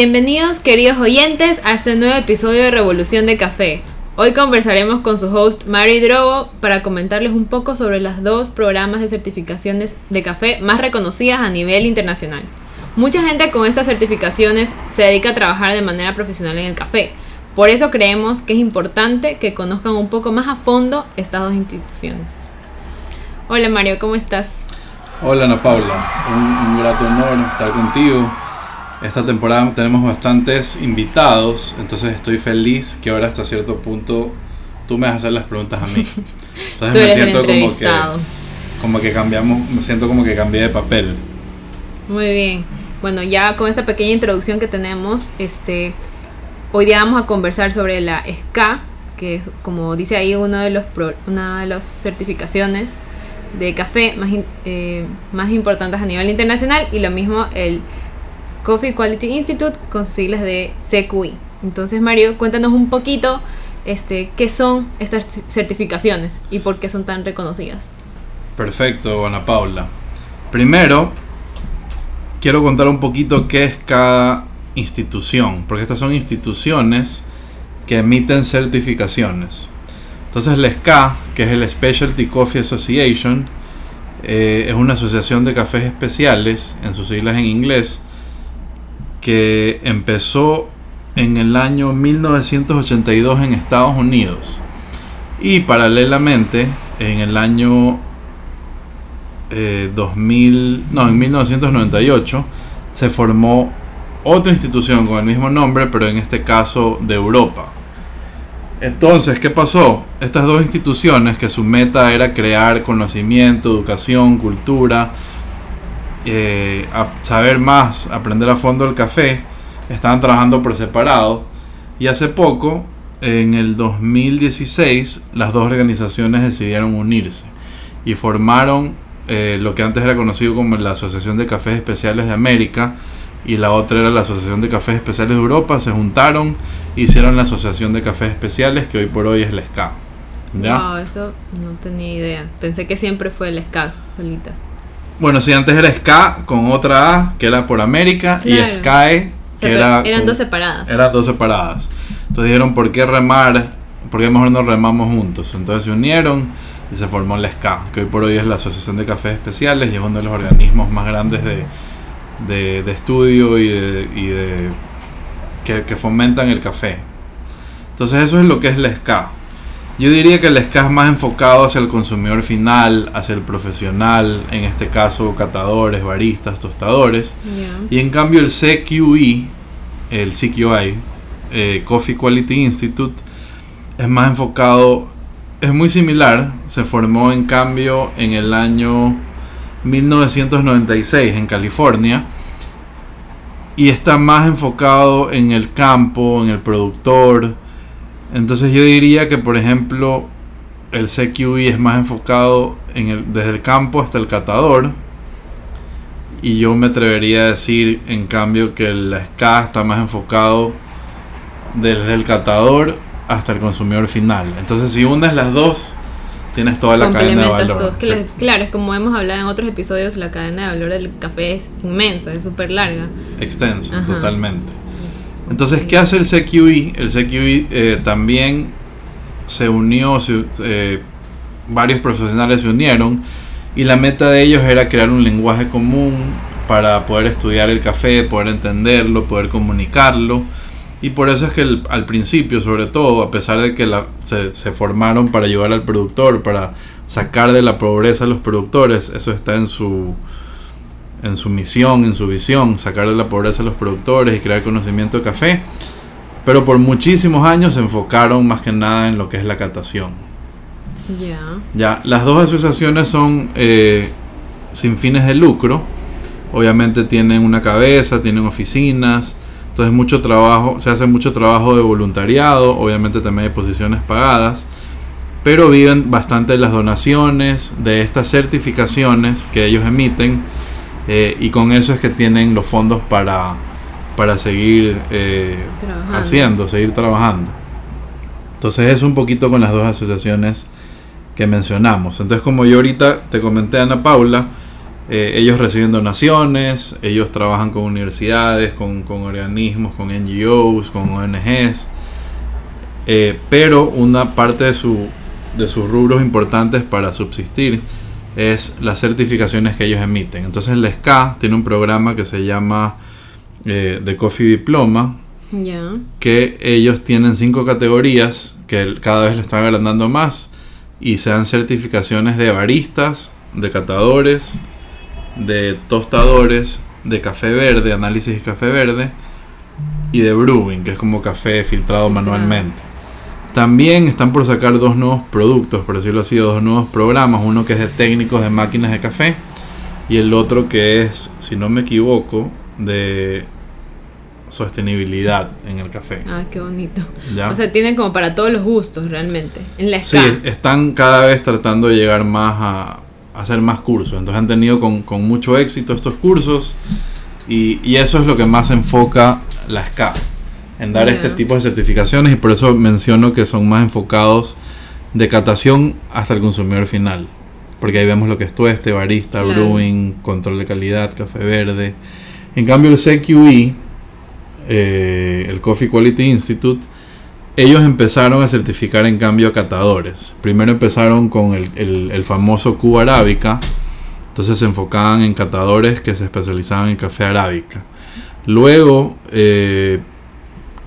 Bienvenidos queridos oyentes a este nuevo episodio de Revolución de Café. Hoy conversaremos con su host Mary Drogo para comentarles un poco sobre los dos programas de certificaciones de café más reconocidas a nivel internacional. Mucha gente con estas certificaciones se dedica a trabajar de manera profesional en el café. Por eso creemos que es importante que conozcan un poco más a fondo estas dos instituciones. Hola Mario, ¿cómo estás? Hola Ana Paula, un, un grato honor estar contigo esta temporada tenemos bastantes invitados, entonces estoy feliz que ahora hasta cierto punto tú me vas a hacer las preguntas a mí. Entonces me siento como que, como que cambiamos, me siento como que cambié de papel. Muy bien. Bueno, ya con esta pequeña introducción que tenemos, este, hoy día vamos a conversar sobre la SCA, que es, como dice ahí, uno de los una de las certificaciones de café más, eh, más importantes a nivel internacional y lo mismo el Coffee Quality Institute con sus siglas de CQI. Entonces, Mario, cuéntanos un poquito este, qué son estas certificaciones y por qué son tan reconocidas. Perfecto, Ana Paula. Primero, quiero contar un poquito qué es cada institución, porque estas son instituciones que emiten certificaciones. Entonces, la SCA, que es el Specialty Coffee Association, eh, es una asociación de cafés especiales, en sus siglas en inglés, que empezó en el año 1982 en Estados Unidos y paralelamente en el año 2000, eh, no, en 1998 se formó otra institución con el mismo nombre, pero en este caso de Europa. Entonces, ¿qué pasó? Estas dos instituciones que su meta era crear conocimiento, educación, cultura, eh, a saber más, aprender a fondo el café, estaban trabajando por separado. Y hace poco, en el 2016, las dos organizaciones decidieron unirse y formaron eh, lo que antes era conocido como la Asociación de Cafés Especiales de América y la otra era la Asociación de Cafés Especiales de Europa. Se juntaron, hicieron la Asociación de Cafés Especiales que hoy por hoy es la SCA. ¿Ya? eso no tenía idea. Pensé que siempre fue la SCA solita. Bueno, sí, antes era Ska con otra A, que era por América, y Sky, que era. Eran dos separadas. Eran dos separadas. Entonces dijeron, ¿por qué remar? ¿Por qué mejor no remamos juntos? Entonces se unieron y se formó la SCA, que hoy por hoy es la Asociación de Cafés Especiales y es uno de los organismos más grandes de, de, estudio y de, y de que, que, fomentan el café. Entonces eso es lo que es la SCA. Yo diría que el SCA es más enfocado hacia el consumidor final, hacia el profesional, en este caso catadores, baristas, tostadores. Y en cambio el CQI, el CQI, eh, Coffee Quality Institute, es más enfocado, es muy similar, se formó en cambio en el año 1996 en California y está más enfocado en el campo, en el productor, entonces yo diría que, por ejemplo, el CQI es más enfocado en el, desde el campo hasta el catador. Y yo me atrevería a decir, en cambio, que el SCA está más enfocado desde el catador hasta el consumidor final. Entonces, si unes las dos, tienes toda la cadena de valor. Claro, es como hemos hablado en otros episodios, la cadena de valor del café es inmensa, es súper larga. Extensa, totalmente. Entonces, ¿qué hace el CQI? El CQI eh, también se unió, eh, varios profesionales se unieron y la meta de ellos era crear un lenguaje común para poder estudiar el café, poder entenderlo, poder comunicarlo. Y por eso es que al principio, sobre todo, a pesar de que se, se, formaron para ayudar al productor, para sacar de la pobreza a los productores, eso está en su, en su misión, en su visión, sacar de la pobreza a los productores y crear conocimiento de café, pero por muchísimos años se enfocaron más que nada en lo que es la catación. Ya, las dos asociaciones son eh, sin fines de lucro, obviamente tienen una cabeza, tienen oficinas, entonces mucho trabajo, se hace mucho trabajo de voluntariado, obviamente también hay posiciones pagadas, pero viven bastante de las donaciones, de estas certificaciones que ellos emiten, eh, y con eso es que tienen los fondos para, para seguir eh, haciendo, seguir trabajando. Entonces es un poquito con las dos asociaciones que mencionamos. Entonces como yo ahorita te comenté Ana Paula, Eh, ellos reciben donaciones, ellos trabajan con universidades, con, con organismos, con NGOs, con ONGs. Pero una parte de, su, de sus rubros importantes para subsistir es las certificaciones que ellos emiten. Entonces la SCA tiene un programa que se llama eh, The Coffee Diploma, que ellos tienen cinco categorías que cada vez le están agrandando más y se dan certificaciones de baristas, de catadores, de tostadores, de café verde, análisis de café verde y de brewing, que es como café filtrado manualmente. También están por sacar dos nuevos productos, por decirlo así, dos nuevos programas, uno que es de técnicos de máquinas de café y el otro que es, si no me equivoco, de sostenibilidad en el café. Ah, qué bonito. O sea, tienen como para todos los gustos realmente. En la Sí, están cada vez tratando de llegar más a, hacer más cursos. Entonces han tenido con, mucho éxito estos cursos y, y, eso es lo que más enfoca la SCA, en dar este tipo de certificaciones y por eso menciono que son más enfocados de catación hasta el consumidor final. Porque ahí vemos lo que es tueste, barista, brewing, control de calidad, café verde. En cambio el CQE, eh, el Coffee Quality Institute, ellos empezaron a certificar en cambio a catadores. Primero empezaron con el, famoso Cuba Arábica. Entonces se enfocaban en catadores que se especializaban en café arábica. Luego, eh,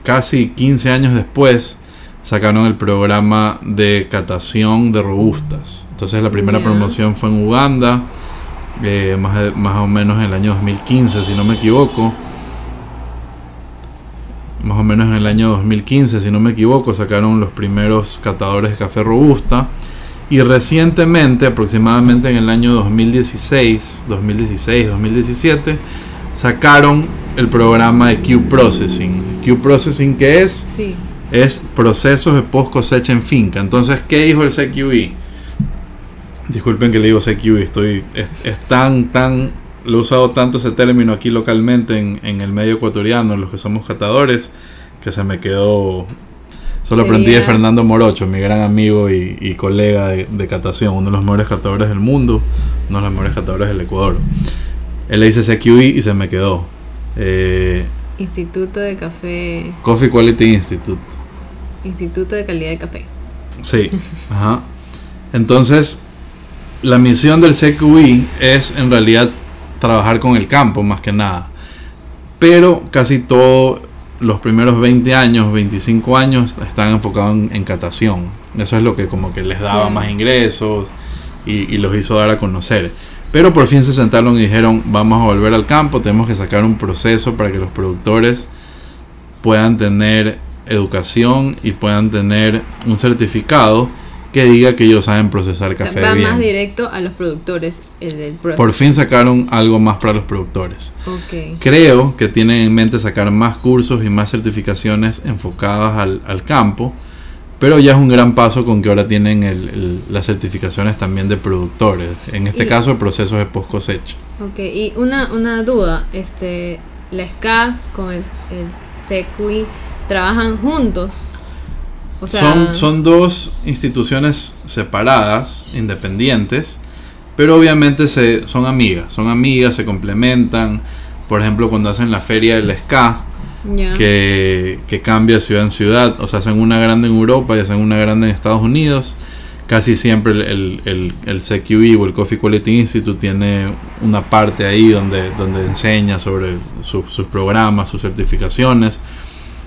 casi 15 años después, sacaron el programa de catación de robustas. Entonces la primera promoción fue en Uganda, eh, más, más o menos en el año 2015, si no me equivoco más o menos en el año 2015, si no me equivoco, sacaron los primeros catadores de café robusta. Y recientemente, aproximadamente en el año 2016, 2016, 2017, sacaron el programa de Q Processing. Q Processing, ¿qué es? Sí. Es procesos de post cosecha en finca. Entonces, ¿qué dijo el CQE? Disculpen que le digo CQE, estoy, es tan, tan lo he usado tanto ese término aquí localmente en, el medio ecuatoriano, los que somos catadores, que se me quedó... Solo aprendí de Fernando Morocho, mi gran amigo y, colega de, catación, uno de los mejores catadores del mundo, uno de los mejores catadores del Ecuador. Él le dice CQI y se me quedó. Eh, Instituto de Café. Coffee Quality Institute. Instituto de Calidad de Café. Sí, ajá. Entonces, la misión del CQI es en realidad trabajar con el campo más que nada. Pero casi todos los primeros 20 años, 25 años están enfocados en, catación. Eso es lo que como que les daba más ingresos y, los hizo dar a conocer. Pero por fin se sentaron y dijeron, vamos a volver al campo, tenemos que sacar un proceso para que los productores puedan tener educación y puedan tener un certificado que diga que ellos saben procesar café. va más directo a los productores. El Por fin sacaron algo más para los productores. Creo que tienen en mente sacar más cursos y más certificaciones enfocadas al, campo, pero ya es un gran paso con que ahora tienen las certificaciones también de productores. En este caso, procesos de post cosecha. Ok, y una, una duda, este, la SCA con el, el CQI trabajan juntos son, son dos instituciones separadas, independientes, pero obviamente se, son amigas, son amigas, se complementan. Por ejemplo, cuando hacen la feria del SCA, que, que, cambia ciudad en ciudad, o sea, hacen una grande en Europa y hacen una grande en Estados Unidos. Casi siempre el, el, el, CQE o el Coffee Quality Institute tiene una parte ahí donde, donde enseña sobre sus programas, sus certificaciones.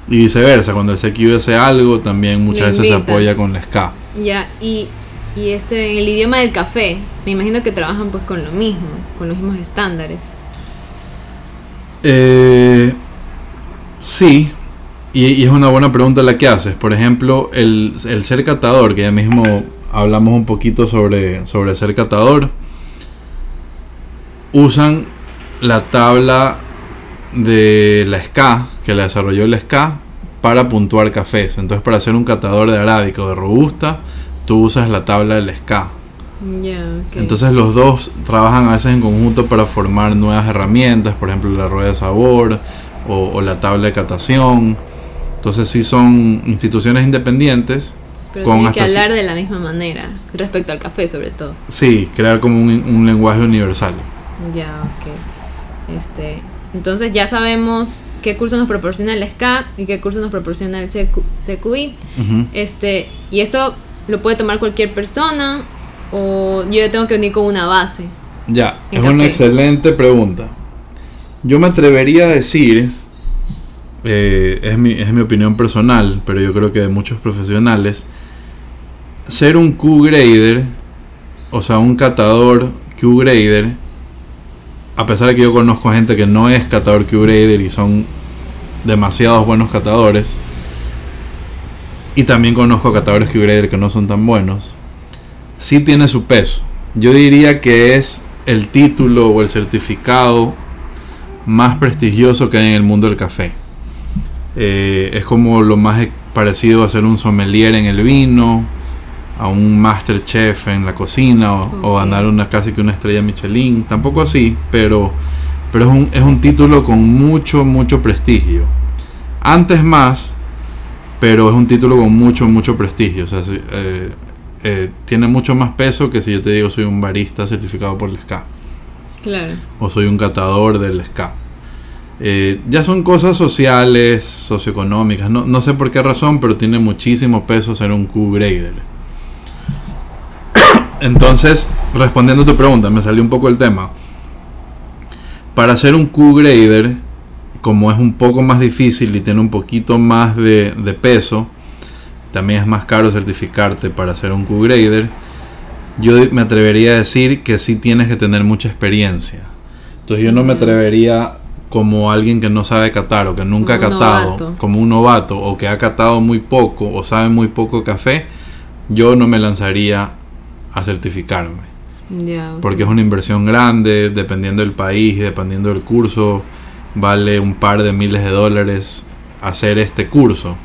Y viceversa, cuando el CQ hace algo, también muchas veces se apoya con la SCA. Ya, y, y este, en el idioma del café, me imagino que trabajan pues con lo mismo, con los mismos estándares. Eh, sí, y, es una buena pregunta la que haces. Por ejemplo, el, el ser catador, que ya mismo hablamos un poquito sobre, sobre ser catador, usan la tabla de la SCA, que la desarrolló el SCA, para puntuar cafés. Entonces, para hacer un catador de arábica o de robusta, tú usas la tabla del SCA. Entonces los dos trabajan a veces en conjunto para formar nuevas herramientas, por ejemplo la rueda de sabor o, la tabla de catación. Entonces sí son instituciones independientes. Pero con que hablar de la misma manera, respecto al café sobre todo. Sí, crear como un lenguaje universal. Ya, ok. Este, entonces ya sabemos qué curso nos proporciona el SCA y qué curso nos proporciona el CQI. Este, y esto lo puede tomar cualquier persona o yo tengo que venir con una base. Ya, es una excelente pregunta. Yo me atrevería a decir, eh, es, mi, es mi opinión personal, pero yo creo que de muchos profesionales, ser un Q-grader, o sea, un catador Q-grader, a pesar de que yo conozco gente que no es catador Q-grader y son demasiados buenos catadores, y también conozco catadores Q-grader que no son tan buenos, sí tiene su peso. Yo diría que es el título o el certificado más prestigioso que hay en el mundo del café. Eh, es como lo más parecido a ser un sommelier en el vino, a un master chef en la cocina o, ganar una casi que una estrella Michelin. Tampoco así, pero, pero es, un, es un título con mucho, mucho prestigio. Antes más, pero es un título con mucho, mucho prestigio. O sea, eh, eh, tiene mucho más peso que si yo te digo soy un barista certificado por el SCA. O soy un catador del SCA. Eh, ya son cosas sociales, socioeconómicas. No, no, sé por qué razón, pero tiene muchísimo peso ser un Q-grader. Entonces, respondiendo a tu pregunta, me salió un poco el tema. Para ser un Q-grader, como es un poco más difícil y tiene un poquito más de, de peso, también es más caro certificarte para ser un Q-Grader, yo me atrevería a decir que sí tienes que tener mucha experiencia. Entonces yo no me atrevería como alguien que no sabe catar o que nunca ha catado, como un novato o que ha catado muy poco o sabe muy poco café, yo no me lanzaría a certificarme. Porque es una inversión grande, dependiendo del país, dependiendo del curso, vale un par de miles de dólares hacer este curso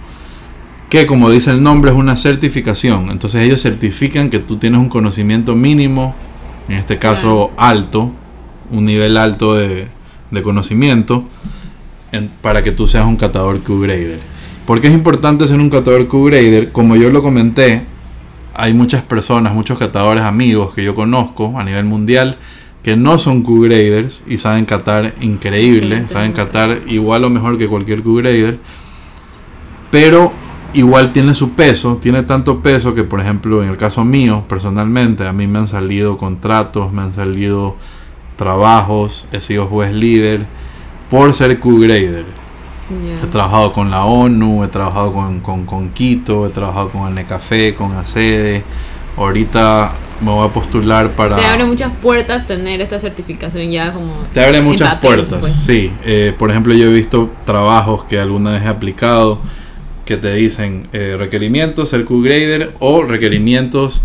que como dice el nombre es una certificación. Entonces ellos certifican que tú tienes un conocimiento mínimo, en este caso alto, un nivel alto de, conocimiento, para que tú seas un catador Q-Grader. ¿Por qué es importante ser un catador Q-Grader? Como yo lo comenté, hay muchas personas, muchos catadores amigos que yo conozco a nivel mundial que no son Q-Graders y saben catar increíble, saben catar igual o mejor que cualquier Q-Grader, pero igual tiene su peso, tiene tanto peso que por ejemplo en el caso mío personalmente a mí me han salido contratos, me han salido trabajos, he sido juez líder por ser Q-Grader. He trabajado con la ONU, he trabajado con, con, Quito, he trabajado con el Necafé, con ACEDE. Ahorita me voy a postular para... Te abre muchas puertas tener esa certificación ya como... Te abre muchas puertas, pues. sí. Eh, por ejemplo, yo he visto trabajos que alguna vez he aplicado que te dicen eh, requerimientos, el Q-Grader o requerimientos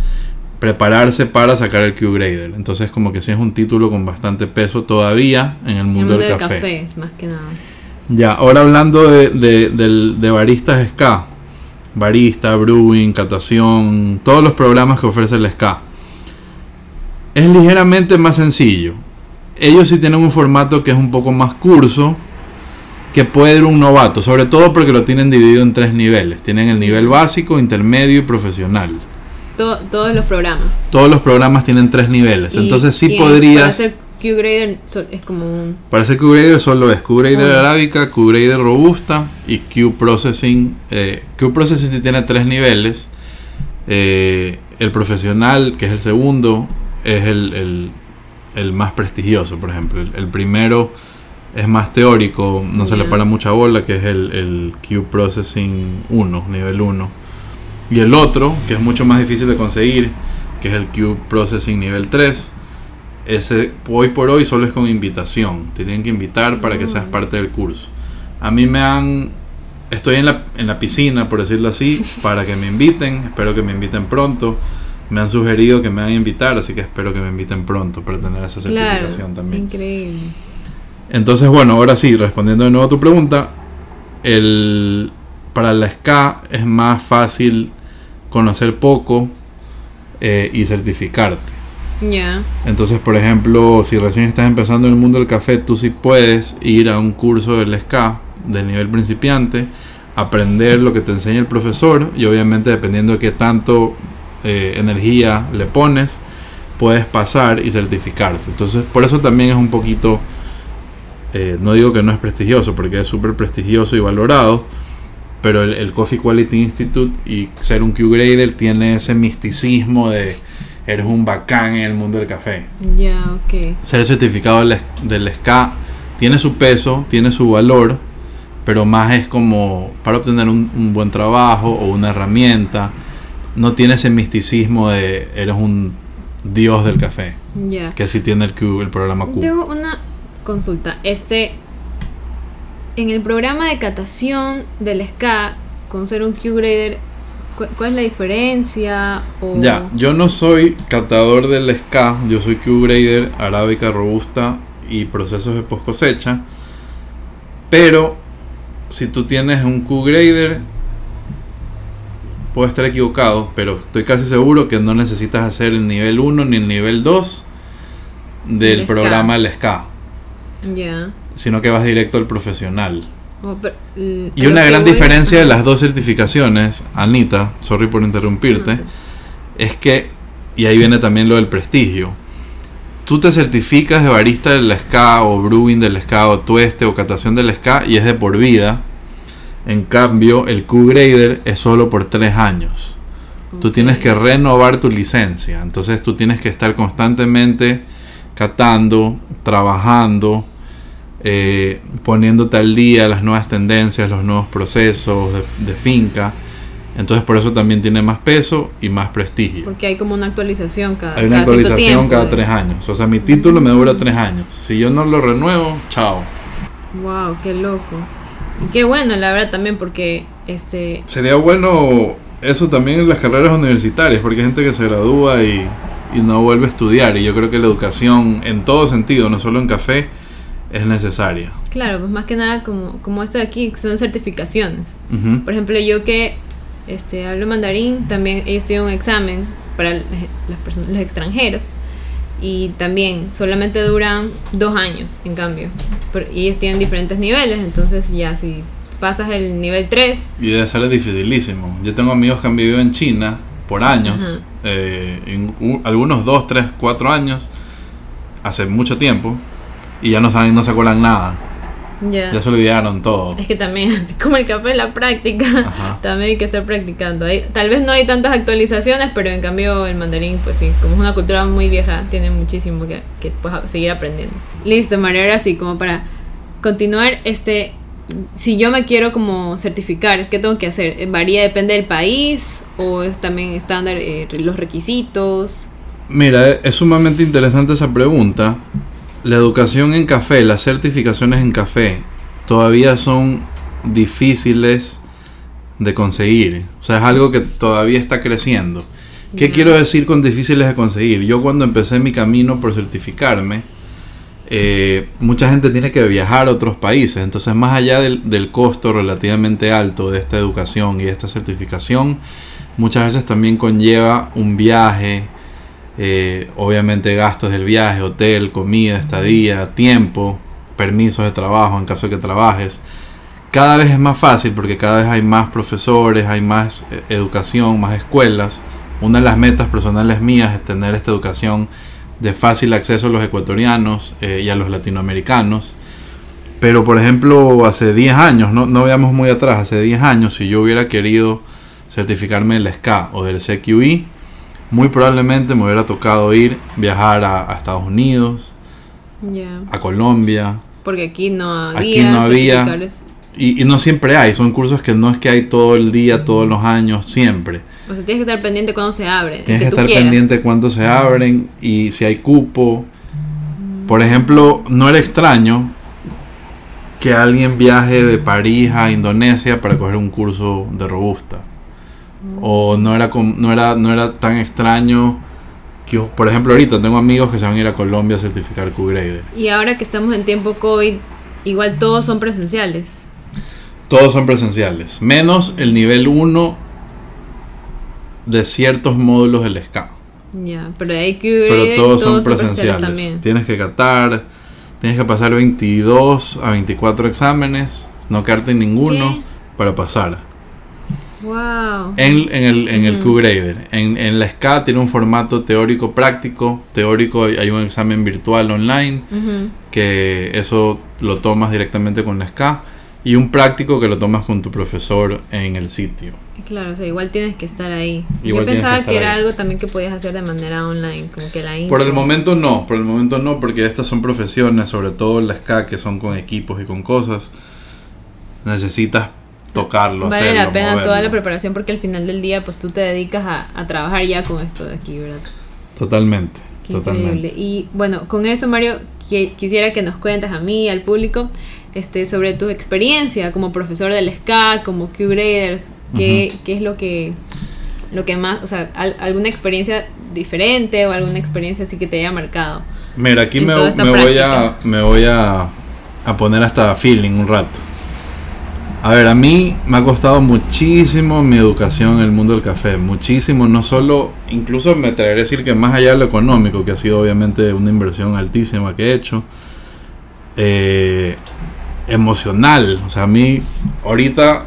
prepararse para sacar el Q-Grader. Entonces como que sí es un título con bastante peso todavía en el mundo, del, café. Es más que nada. Ya, ahora hablando de, de, baristas SK, barista, brewing, catación, todos los programas que ofrece el SK. Es ligeramente más sencillo. Ellos sí tienen un formato que es un poco más curso, que puede ir un novato, sobre todo porque lo tienen dividido en tres niveles. Tienen el nivel básico, intermedio y profesional. todos los programas. Todos los programas tienen tres niveles. Entonces sí podrías... Para ser Q-Grader es como un... Para ser Q-Grader solo es Q-Grader arábica, Q-Grader robusta y Q-Processing. Eh, Q-Processing tiene tres niveles. Eh, el profesional, que es el segundo, es el, más prestigioso, por ejemplo. el primero es más teórico, no se le para mucha bola, que es el, el Q Processing 1, nivel 1. Y el otro, que es mucho más difícil de conseguir, que es el Q Processing nivel 3. Ese hoy por hoy solo es con invitación. Te tienen que invitar para que seas mm. parte del curso. A mí me han. Estoy en la, en la piscina, por decirlo así, para que me inviten. Espero que me inviten pronto. Me han sugerido que me van a invitar, así que espero que me inviten pronto para tener esa certificación también. Increíble. Entonces, bueno, ahora sí, respondiendo de nuevo a tu pregunta, el, para la SK es más fácil conocer poco eh, y certificarte. Ya. Entonces, por ejemplo, si recién estás empezando en el mundo del café, tú sí puedes ir a un curso del SK del nivel principiante, aprender lo que te enseña el profesor y obviamente dependiendo de qué tanto eh, energía le pones, puedes pasar y certificarte. Entonces, por eso también es un poquito, eh, no digo que no es prestigioso, porque es súper prestigioso y valorado, pero el, Coffee Quality Institute y ser un Q-Grader tiene ese misticismo de eres un bacán en el mundo del café. Ya, ok. Ser certificado del, del SCA tiene su peso, tiene su valor, pero más es como para obtener un, buen trabajo o una herramienta. No tiene ese misticismo de eres un dios del café. Ya. Que sí tiene el, Q, el programa Q. Tengo una consulta. Este, en el programa de catación del SCA, con ser un Q-Grader, ¿cuál es la diferencia? Ya, yo no soy catador del SCA, yo soy Q-Grader, arábica robusta y procesos de post cosecha. Pero si tú tienes un Q-Grader, puedo estar equivocado, pero estoy casi seguro que no necesitas hacer el nivel 1 ni el nivel 2 del programa del Sino que vas directo al profesional. Oh, y una gran diferencia de las dos certificaciones, Anita, sorry por interrumpirte, es que, y ahí viene también lo del prestigio, tú te certificas de barista del SCA o brewing del SCA o tueste o catación del SCA y es de por vida. En cambio, el Q-Grader es solo por tres años. Tú tienes que renovar tu licencia. Entonces tú tienes que estar constantemente catando, trabajando, eh, poniéndote al día las nuevas tendencias, los nuevos procesos de finca entonces por eso también tiene más peso y más prestigio. Porque hay como una actualización cada Hay una actualización cada tres años. O sea, mi título me dura tres años. Si yo no lo renuevo, chao. Wow, qué loco. Qué bueno, la verdad también, porque este. Sería bueno eso también en las carreras universitarias, porque hay gente que se gradúa y, y no vuelve a estudiar. Y yo creo que la educación, en todo sentido, no solo en café, es necesaria. Claro, pues más que nada como, como esto de aquí, son certificaciones. Por ejemplo, yo que este, hablo mandarín, también ellos tienen un examen para las personas, los extranjeros y también solamente duran dos años, en cambio. y ellos tienen diferentes niveles, entonces ya si pasas el nivel 3... Y debe ser dificilísimo. Yo tengo amigos que han vivido en China por años, eh, en algunos 2, 3, 4 años, hace mucho tiempo, y ya no saben, no se acuerdan nada. Ya se olvidaron todo. Es que también, así como el café la práctica, también hay que estar practicando. tal vez no hay tantas actualizaciones, pero en cambio el mandarín, pues sí, como es una cultura muy vieja, tiene muchísimo que, que pues, seguir aprendiendo. Listo, María, ahora sí, como para continuar, este, si yo me quiero como certificar, ¿qué tengo que hacer? ¿Varía, depende del país? ¿O es también estándar eh, los requisitos? Mira, es sumamente interesante esa pregunta la educación en café, las certificaciones en café, todavía son difíciles de conseguir. O sea, es algo que todavía está creciendo. ¿Qué quiero decir con difíciles de conseguir? Yo cuando empecé mi camino por certificarme, eh, mucha gente tiene que viajar a otros países. Entonces, más allá del, del, costo relativamente alto de esta educación y esta certificación, muchas veces también conlleva un viaje, eh, obviamente gastos del viaje, hotel, comida, estadía, tiempo, permisos de trabajo en caso de que trabajes. Cada vez es más fácil porque cada vez hay más profesores, hay más eh, educación, más escuelas. Una de las metas personales mías es tener esta educación de fácil acceso a los ecuatorianos eh, y a los latinoamericanos. Pero por ejemplo, hace 10 años, no, no veamos muy atrás, hace 10 años, si yo hubiera querido certificarme del SCA o del CQI, muy probablemente me hubiera tocado ir, viajar a, Estados Unidos, a Colombia. Porque aquí no había. Aquí no había. Y, no siempre hay, son cursos que no es que hay todo el día, todos los años, siempre. O sea, tienes que estar pendiente cuando se abren. Tienes que, estar pendiente cuando se abren y si hay cupo. Por ejemplo, no era extraño que alguien viaje de París a Indonesia para coger un curso de robusta o no era, no era, no era tan extraño que, por ejemplo, ahorita tengo amigos que se van a ir a Colombia a certificar Q-Grader. Y ahora que estamos en tiempo COVID, igual todos son presenciales. Todos son presenciales, menos el nivel 1 de ciertos módulos del SCA. Ya, pero hay que Pero todos, son, presenciales. también. Tienes que catar, tienes que pasar 22 a 24 exámenes, no quedarte en ninguno para pasar. Wow. En, en el, en el Q-Grader. En, en la SCA tiene un formato teórico práctico. Teórico hay un examen virtual online. Que eso lo tomas directamente con la SCA. Y un práctico que lo tomas con tu profesor en el sitio. Claro, o sea, igual tienes que estar ahí. Yo pensaba que, era algo también que podías hacer de manera online, como que la Por el momento no, por el momento no, porque estas son profesiones, sobre todo la SCA, que son con equipos y con cosas. Necesitas tocarlo. Vale la pena toda la preparación porque al final del día pues tú te dedicas a, trabajar ya con esto de aquí, ¿verdad? Totalmente. totalmente. Y bueno, con eso Mario, quisiera que nos cuentes a mí, al público, este, sobre tu experiencia como profesor del SCA, como Q-Graders, ¿qué, ¿qué, es lo que, lo que más, o sea, alguna experiencia diferente o alguna experiencia así que te haya marcado? Mira, aquí me, me voy, a, me voy a, a poner hasta feeling un rato. A ver, a mí me ha costado muchísimo mi educación en el mundo del café, muchísimo, no solo, incluso me atrevería a decir que más allá de lo económico, que ha sido obviamente una inversión altísima que he hecho, eh, emocional, o sea, a mí ahorita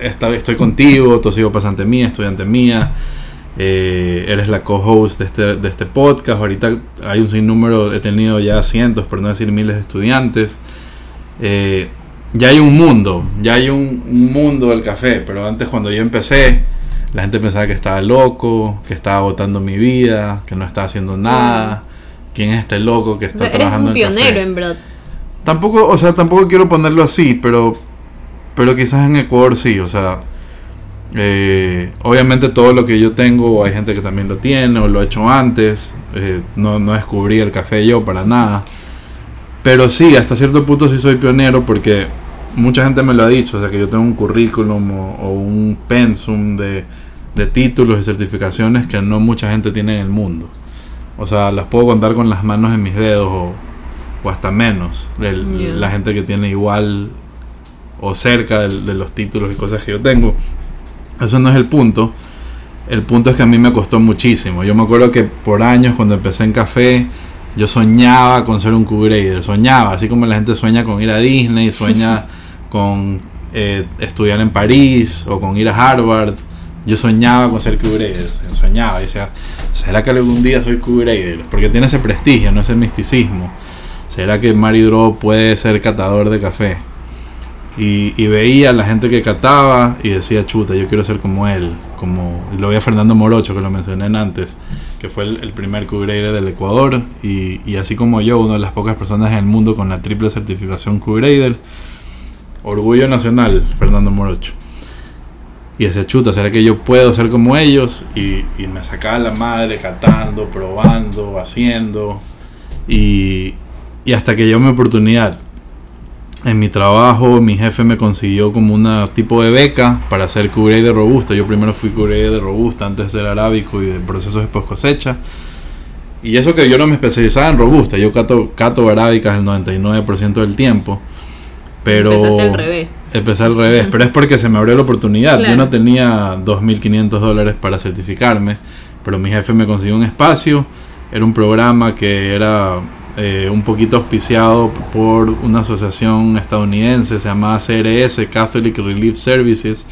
estoy contigo, tú sido pasante mía, estudiante mía, eh, eres la co-host de este, de este podcast, ahorita hay un sinnúmero, he tenido ya cientos, por no decir miles de estudiantes. Eh, ya hay un mundo, ya hay un, mundo del café, pero antes cuando yo empecé, la gente pensaba que estaba loco, que estaba botando mi vida, que no estaba haciendo nada. ¿Quién es este loco que está trabajando eres un pionero en verdad. Tampoco, o sea, tampoco quiero ponerlo así, pero pero quizás en Ecuador sí, o sea, eh, obviamente todo lo que yo tengo, hay gente que también lo tiene o lo ha hecho antes, eh, no, no descubrí el café yo para nada. Pero sí, hasta cierto punto sí soy pionero porque mucha gente me lo ha dicho, o sea que yo tengo un currículum o, un pensum de, títulos y certificaciones que no mucha gente tiene en el mundo. O sea, las puedo contar con las manos en mis dedos o, hasta menos. La gente que tiene igual o cerca de, de, los títulos y cosas que yo tengo. Eso no es el punto. El punto es que a mí me costó muchísimo. Yo me acuerdo que por años cuando empecé en café yo soñaba con ser un Q-Grader, soñaba, así como la gente sueña con ir a Disney, sueña con eh, estudiar en París o con ir a Harvard. Yo soñaba con ser Q-Grader, soñaba, decía, ¿será que algún día soy Q-Grader? Porque tiene ese prestigio, no ese misticismo. ¿Será que Mario Draw puede ser catador de café? Y, veía a la gente que cataba y decía, chuta, yo quiero ser como él. Como lo veía Fernando Morocho, que lo mencioné antes, que fue el, primer Q-Grader del Ecuador. Y, y, así como yo, una de las pocas personas en el mundo con la triple certificación Q-Grader. Orgullo nacional, Fernando Morocho. Y decía, chuta, ¿será que yo puedo ser como ellos? Y, me sacaba la madre catando, probando, haciendo. Y, hasta que yo mi oportunidad en mi trabajo mi jefe me consiguió como una tipo de beca para hacer cubre de robusta. Yo primero fui cubre de robusta antes de ser arábico y de procesos de post cosecha. Y eso que yo no me especializaba en robusta, yo cato, cato arábicas el 99% del tiempo. Pero Empezaste al revés. Empecé al revés, pero es porque se me abrió la oportunidad. Yo no tenía 2.500 dólares para certificarme, pero mi jefe me consiguió un espacio. Era un programa que era eh, un poquito auspiciado por una asociación estadounidense, se CRS, Catholic Relief Services,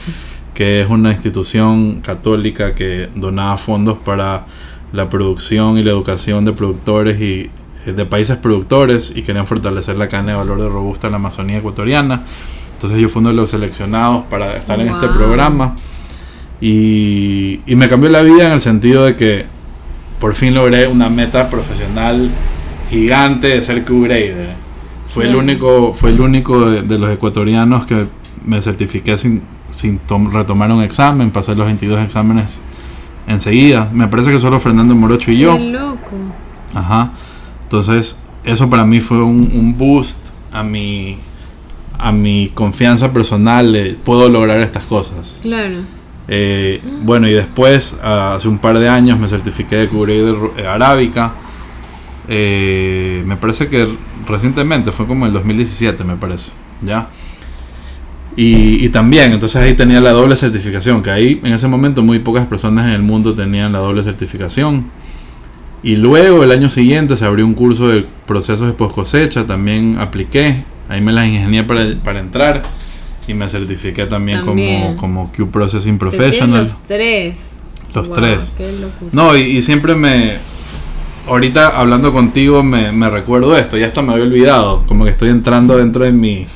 que es una institución católica que donaba fondos para la producción y la educación de productores y de países productores y querían fortalecer la cadena de valor de robusta en la Amazonía ecuatoriana. Entonces yo fui uno de los seleccionados para estar en este programa y, y me cambió la vida en el sentido de que por fin logré una meta profesional gigante de ser Q-Grader. Fue, el único, fue el único de, los ecuatorianos que me certifiqué sin, sin retomar un examen, pasé los 22 exámenes enseguida. Me parece que solo Fernando Morocho y yo. Qué loco. Ajá. Entonces, eso para mí fue un, boost a mi, a mi confianza personal de puedo lograr estas cosas. Claro. Eh, bueno, y después, hace un par de años, me certifiqué de Q-Grader arábica eh, me parece que recientemente, fue como el 2017, me parece, ¿ya? Y, también, entonces ahí tenía la doble certificación, que ahí en ese momento muy pocas personas en el mundo tenían la doble certificación. Y luego el año siguiente se abrió un curso de procesos de post cosecha, también apliqué, ahí me las ingenié para, para entrar. y me certifiqué también, También. como, como Q Processing Professional. Los tres. Los Wow, tres. qué. No, y, y siempre me. Ahorita hablando contigo me, me recuerdo esto, ya hasta me había olvidado. Como que estoy entrando dentro de mi,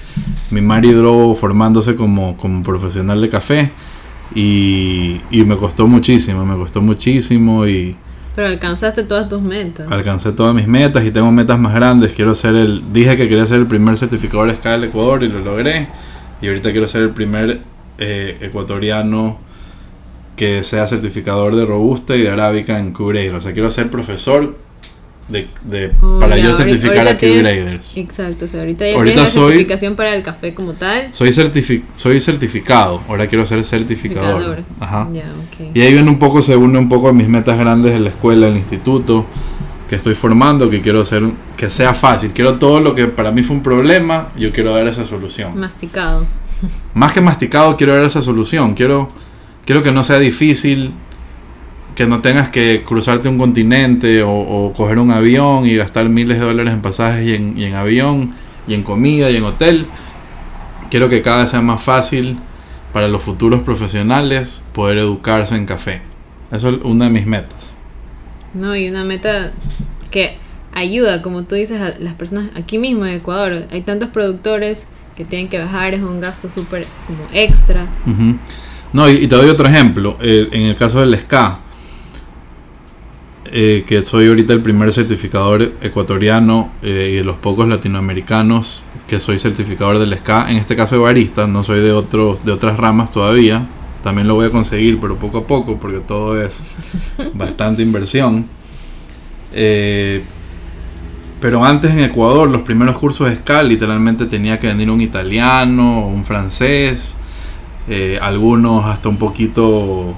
mi Mari formándose como, como profesional de café. Y, y me costó muchísimo, me costó muchísimo y Pero alcanzaste todas tus metas. alcancé todas mis metas y tengo metas más grandes. Quiero ser el. Dije que quería ser el primer certificador SCA del Ecuador y lo logré. Y ahorita quiero ser el primer eh, ecuatoriano que sea certificador de Robusta y de Arábica en Q-Grader. O sea, quiero ser profesor de, de- Oh, para ya, yo certificar a tienes- Q-Graders. Exacto, o sea, ahorita ya Ahorita tienes la soy- certificación para el café como tal. Soy, certifi- soy certificado, ahora quiero ser certificador. Certificador. Ajá. Ya, ok. Y ahí viene un poco, se une un poco a mis metas grandes de la escuela, del instituto, que estoy formando, que quiero hacer, que sea fácil. Quiero todo lo que para mí fue un problema, yo quiero dar esa solución. Masticado. Más que masticado, quiero dar esa solución. Quiero, quiero que no sea difícil, que no tengas que cruzarte un continente o, o coger un avión y gastar miles de dólares en pasajes y en, y en avión, y en comida y en hotel. Quiero que cada vez sea más fácil para los futuros profesionales poder educarse en café. Eso es una de mis metas. No, y una meta que ayuda, como tú dices, a las personas aquí mismo en Ecuador. Hay tantos productores que tienen que bajar, es un gasto súper como extra. No, y, y te doy otro ejemplo. Eh, en el caso del SCA, eh, que soy ahorita el primer certificador ecuatoriano eh, y de los pocos latinoamericanos que soy certificador del SCA, en este caso de barista, no soy de, otros de otras ramas todavía. También lo voy a conseguir, pero poco a poco, porque todo es bastante inversión. Eh, pero antes en Ecuador, los primeros cursos de SCA, literalmente tenía que venir un italiano, un francés, eh, algunos hasta un poquito,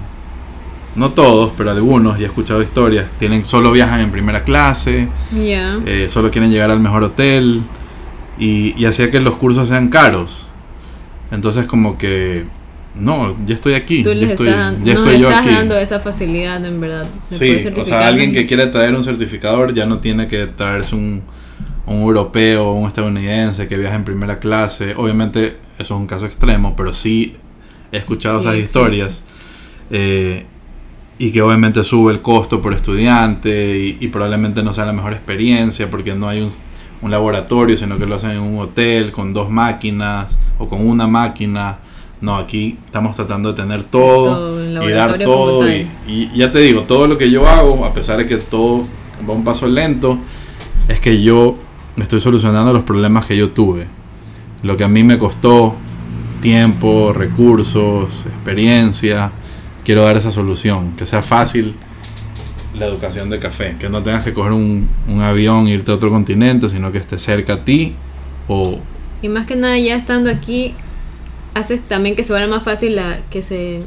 no todos, pero algunos, ya he escuchado historias, tienen solo viajan en primera clase, eh, solo quieren llegar al mejor hotel y, y hacía que los cursos sean caros. Entonces como que, no, ya estoy aquí, Tú ya les estoy, estás, ya nos estoy yo estás aquí. dando esa facilidad, en verdad. Sí, o sea, alguien que quiere traer un certificador ya no tiene que traerse un, un europeo o un estadounidense que viaja en primera clase. Obviamente eso es un caso extremo, pero sí he escuchado Sí, esas historias. eh, y que obviamente sube el costo por estudiante y, y probablemente no sea la mejor experiencia porque no hay un, un laboratorio, sino que lo hacen en un hotel con dos máquinas o con una máquina. No, aquí estamos tratando de tener todo, Todo, y dar todo. Y, y ya te digo, todo lo que yo hago, a pesar de que todo va un paso lento, es que yo estoy solucionando los problemas que yo tuve. Lo que a mí me costó tiempo, recursos, experiencia, quiero dar esa solución, que sea fácil la educación de café, que no tengas que coger un, un avión e irte a otro continente, sino que esté cerca a ti o Y más que nada, ya estando aquí, hace también que se vuelva más fácil la, que se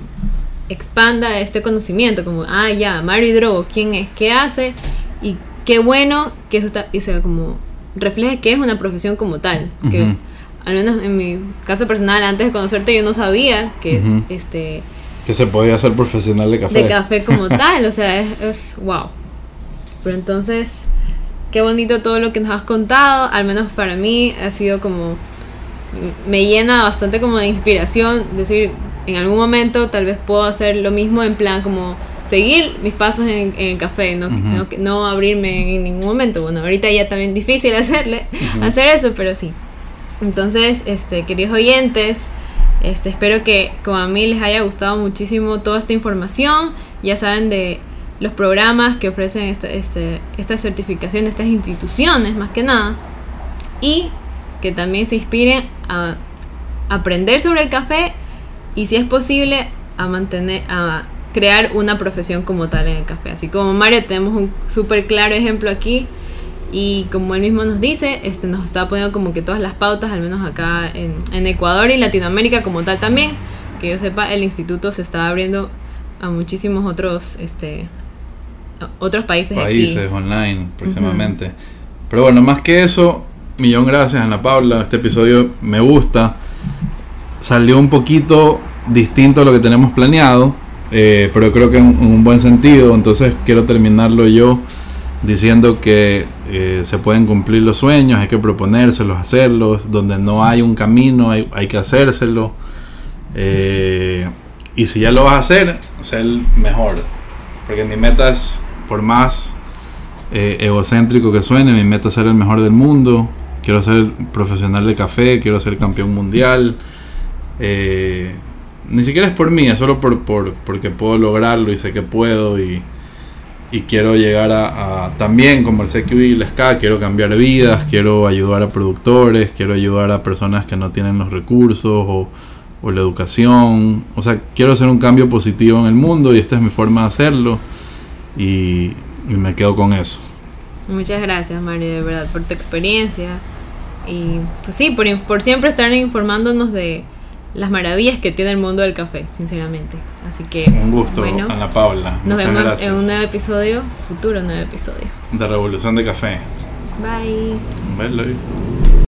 expanda este conocimiento, como, ah, ya, Mary Drogo, ¿quién es? ¿Qué hace? Y qué bueno que eso está, y sea como, refleje que es una profesión como tal. Que Ujú. al menos en mi caso personal, antes de conocerte, yo no sabía que Ujú. este que se podía ser profesional de café. de café como tal, o sea, es, es wow. Pero entonces, qué bonito todo lo que nos has contado, al menos para mí ha sido como, me llena bastante como de inspiración, decir, en algún momento tal vez puedo hacer lo mismo en plan como seguir mis pasos en, en el café, no, no, no abrirme en ningún momento. Bueno, ahorita ya también difícil hacerle, Ujú. hacer eso, pero sí. Entonces, este, queridos oyentes, este, espero que como a mí les haya gustado muchísimo toda esta información. Ya saben de los programas que ofrecen esta, este, esta certificación estas instituciones, más que nada. Y que también se inspiren a aprender sobre el café y si es posible a mantener, a crear una profesión como tal en el café. Así como Mario tenemos un súper claro ejemplo aquí y como él mismo nos dice, este, nos está poniendo como que todas las pautas, al menos acá en, en Ecuador y Latinoamérica como tal también. Que yo sepa, el instituto se está abriendo a muchísimos otros, este, otros países, países aquí. online próximamente. Pero bueno, más que eso, millón gracias Ana Paula. Este episodio me gusta. Salió un poquito distinto a lo que tenemos planeado, eh, pero creo que en, en un buen sentido. Entonces quiero terminarlo yo diciendo que eh, se pueden cumplir los sueños, hay que proponérselos, hacerlos, donde no hay un camino, hay, que hacérselo. Eh, y si ya lo vas a hacer, ser mejor. Porque mi meta es, por más eh, egocéntrico que suene, mi meta es ser el mejor del mundo. Quiero ser profesional de café, quiero ser campeón mundial. ni siquiera es por mí, es solo por, por, porque puedo lograrlo y sé que puedo y, y quiero llegar a, también como el CQ y el SK, quiero cambiar vidas, quiero ayudar a productores, quiero ayudar a personas que no tienen los recursos o, la educación, o sea, quiero hacer un cambio positivo en el mundo y esta es mi forma de hacerlo y, me quedo con eso. Muchas gracias Mario, de verdad, por tu experiencia y pues sí, por, por siempre estar informándonos de, las maravillas que tiene el mundo del café, sinceramente. Así que. Un gusto, bueno, Ana Paula. Nos vemos en un nuevo episodio, futuro nuevo episodio. De Revolución de Café. Bye. Bye.